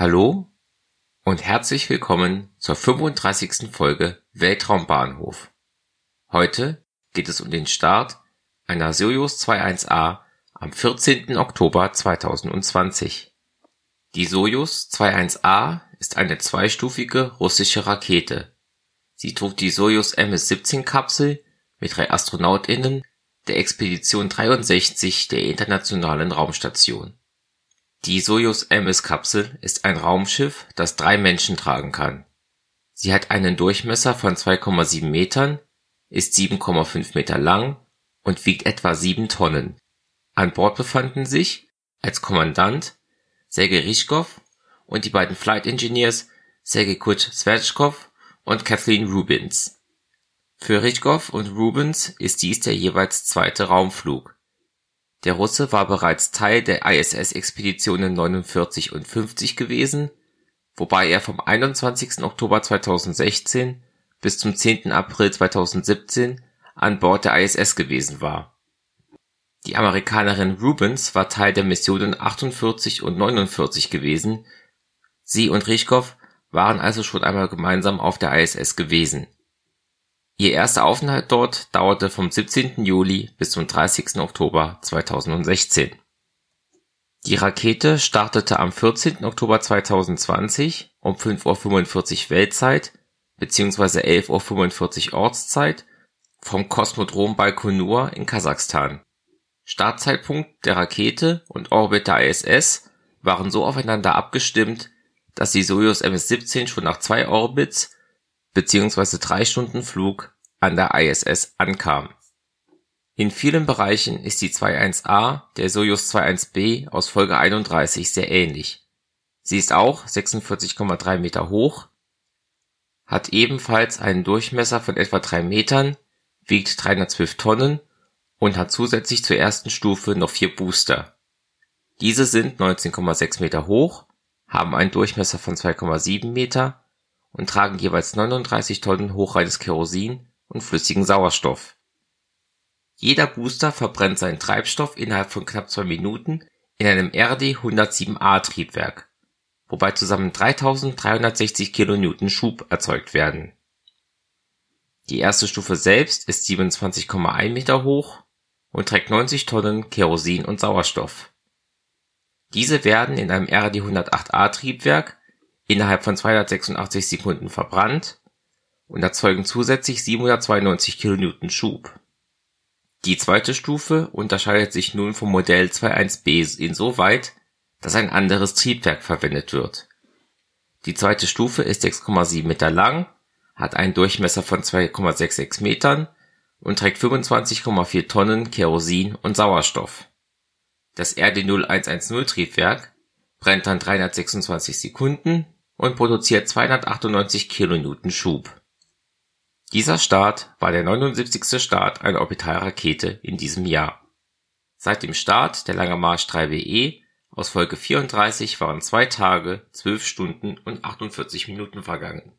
Hallo und herzlich willkommen zur 35. Folge Weltraumbahnhof. Heute geht es um den Start einer Soyuz 21A am 14. Oktober 2020. Die Soyuz 21A ist eine zweistufige russische Rakete. Sie trug die Soyuz MS-17-Kapsel mit drei AstronautInnen der Expedition 63 der Internationalen Raumstation. Die Sojus MS-Kapsel ist ein Raumschiff, das drei Menschen tragen kann. Sie hat einen Durchmesser von 2,7 Metern, ist 7,5 Meter lang und wiegt etwa sieben Tonnen. An Bord befanden sich als Kommandant Sergei Ryzhkov und die beiden Flight Engineers Sergei Kurt-Sverchkov und Kathleen Rubins für Ryzhkov und Rubens ist dies der jeweils zweite Raumflug. Der Russe war bereits Teil der ISS-Expeditionen 49 und 50 gewesen, wobei er vom 21. Oktober 2016 bis zum 10. April 2017 an Bord der ISS gewesen war. Die Amerikanerin Rubens war Teil der Missionen 48 und 49 gewesen, sie und Ryzhkov waren also schon einmal gemeinsam auf der ISS gewesen Ihr erster Aufenthalt dort dauerte vom 17. Juli bis zum 30. Oktober 2016. Die Rakete startete am 14. Oktober 2020 um 5:45 Uhr Weltzeit bzw. 11:45 Uhr Ortszeit vom Kosmodrom Baikonur in Kasachstan. Startzeitpunkt der Rakete und Orbit der ISS waren so aufeinander abgestimmt, dass die Sojus MS-17 schon nach zwei Orbits beziehungsweise drei Stunden Flug an der ISS ankam. In vielen Bereichen ist die 21A der Sojus 21B aus Folge 31 sehr ähnlich. Sie ist auch 46,3 Meter hoch, hat ebenfalls einen Durchmesser von etwa drei Metern, wiegt 312 Tonnen und hat zusätzlich zur ersten Stufe noch vier Booster. Diese sind 19,6 Meter hoch, haben einen Durchmesser von 2,7 Meter und tragen jeweils 39 Tonnen hochreines Kerosin und flüssigen Sauerstoff. Jeder Booster verbrennt seinen Treibstoff innerhalb von knapp zwei Minuten in einem RD-107A-Triebwerk, wobei zusammen 3360 kN Schub erzeugt werden. Die erste Stufe selbst ist 27,1 Meter hoch und trägt 90 Tonnen Kerosin und Sauerstoff. Diese werden in einem RD-108A-Triebwerk innerhalb von 286 Sekunden verbrannt und erzeugen zusätzlich 792 kN Schub. Die zweite Stufe unterscheidet sich nun vom Modell 21B insoweit, dass ein anderes Triebwerk verwendet wird. Die zweite Stufe ist 6,7 Meter lang, hat einen Durchmesser von 2,66 Metern und trägt 25,4 Tonnen Kerosin und Sauerstoff. Das RD0110 Triebwerk brennt dann 326 Sekunden und produziert 298 kN Schub. Dieser Start war der 79. Start einer Orbitalrakete in diesem Jahr. Seit dem Start der Lange Marsch 3WE aus Folge 34 waren zwei Tage, 12 Stunden und 48 Minuten vergangen.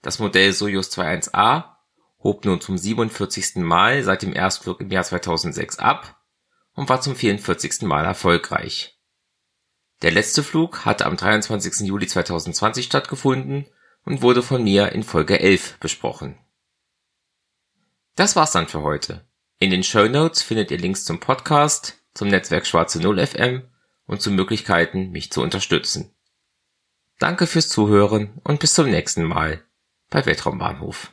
Das Modell Soyuz 21A hob nun zum 47. Mal seit dem Erstflug im Jahr 2006 ab und war zum 44. Mal erfolgreich. Der letzte Flug hatte am 23. Juli 2020 stattgefunden und wurde von mir in Folge 11 besprochen das war's dann für heute. In den Show Notes findet ihr Links zum Podcast, zum Netzwerk Schwarze Null FM und zu Möglichkeiten, mich zu unterstützen. Danke fürs Zuhören und bis zum nächsten Mal bei Weltraumbahnhof.